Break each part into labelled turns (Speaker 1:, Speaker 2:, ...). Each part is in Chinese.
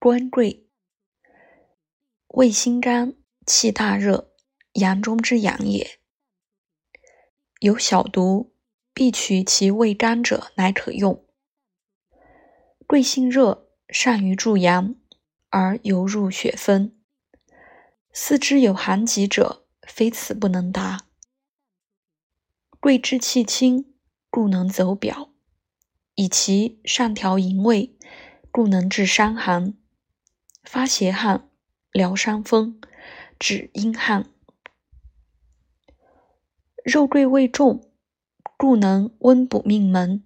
Speaker 1: 官桂，味辛甘，气大热，阳中之阳也。有小毒，必取其味甘者，乃可用。桂性热，善于助阳，而犹入血分。四肢有寒疾者，非此不能达。桂之气清，故能走表；以其上调营卫，故能治伤寒、发邪汗、疗伤风、止阴汗。肉桂味重，故能温补命门、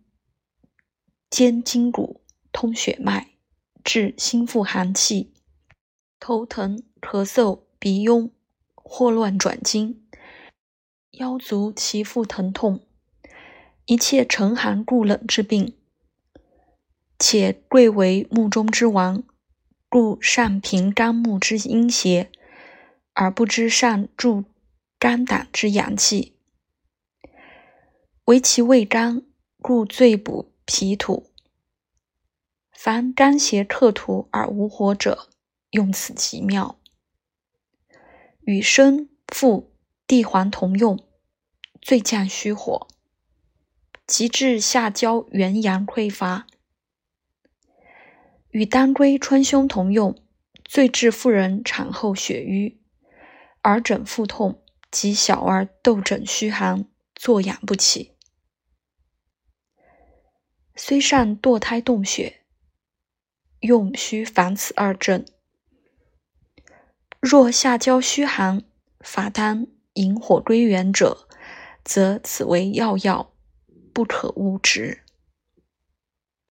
Speaker 1: 坚筋骨。通血脉，治心腹寒气、头疼、咳嗽、鼻痈、霍乱转经、腰足脐腹疼痛，一切沉寒固冷之病。且贵为木中之王，故善平肝木之阴邪，而不知善助肝胆之阳气。为其味甘，故最补脾土。凡肝邪克土而无火者，用此极妙。与生、附、地黄同用，最降虚火，极治下焦元阳匮乏。与当归、川芎同用，最治妇人产后血瘀、耳疹、腹痛及小儿痘疹虚寒、坐仰不起。虽善堕胎动血。用须防此二症。若下焦虚寒、乏丹、引火归元者，则此为要药，不可误之。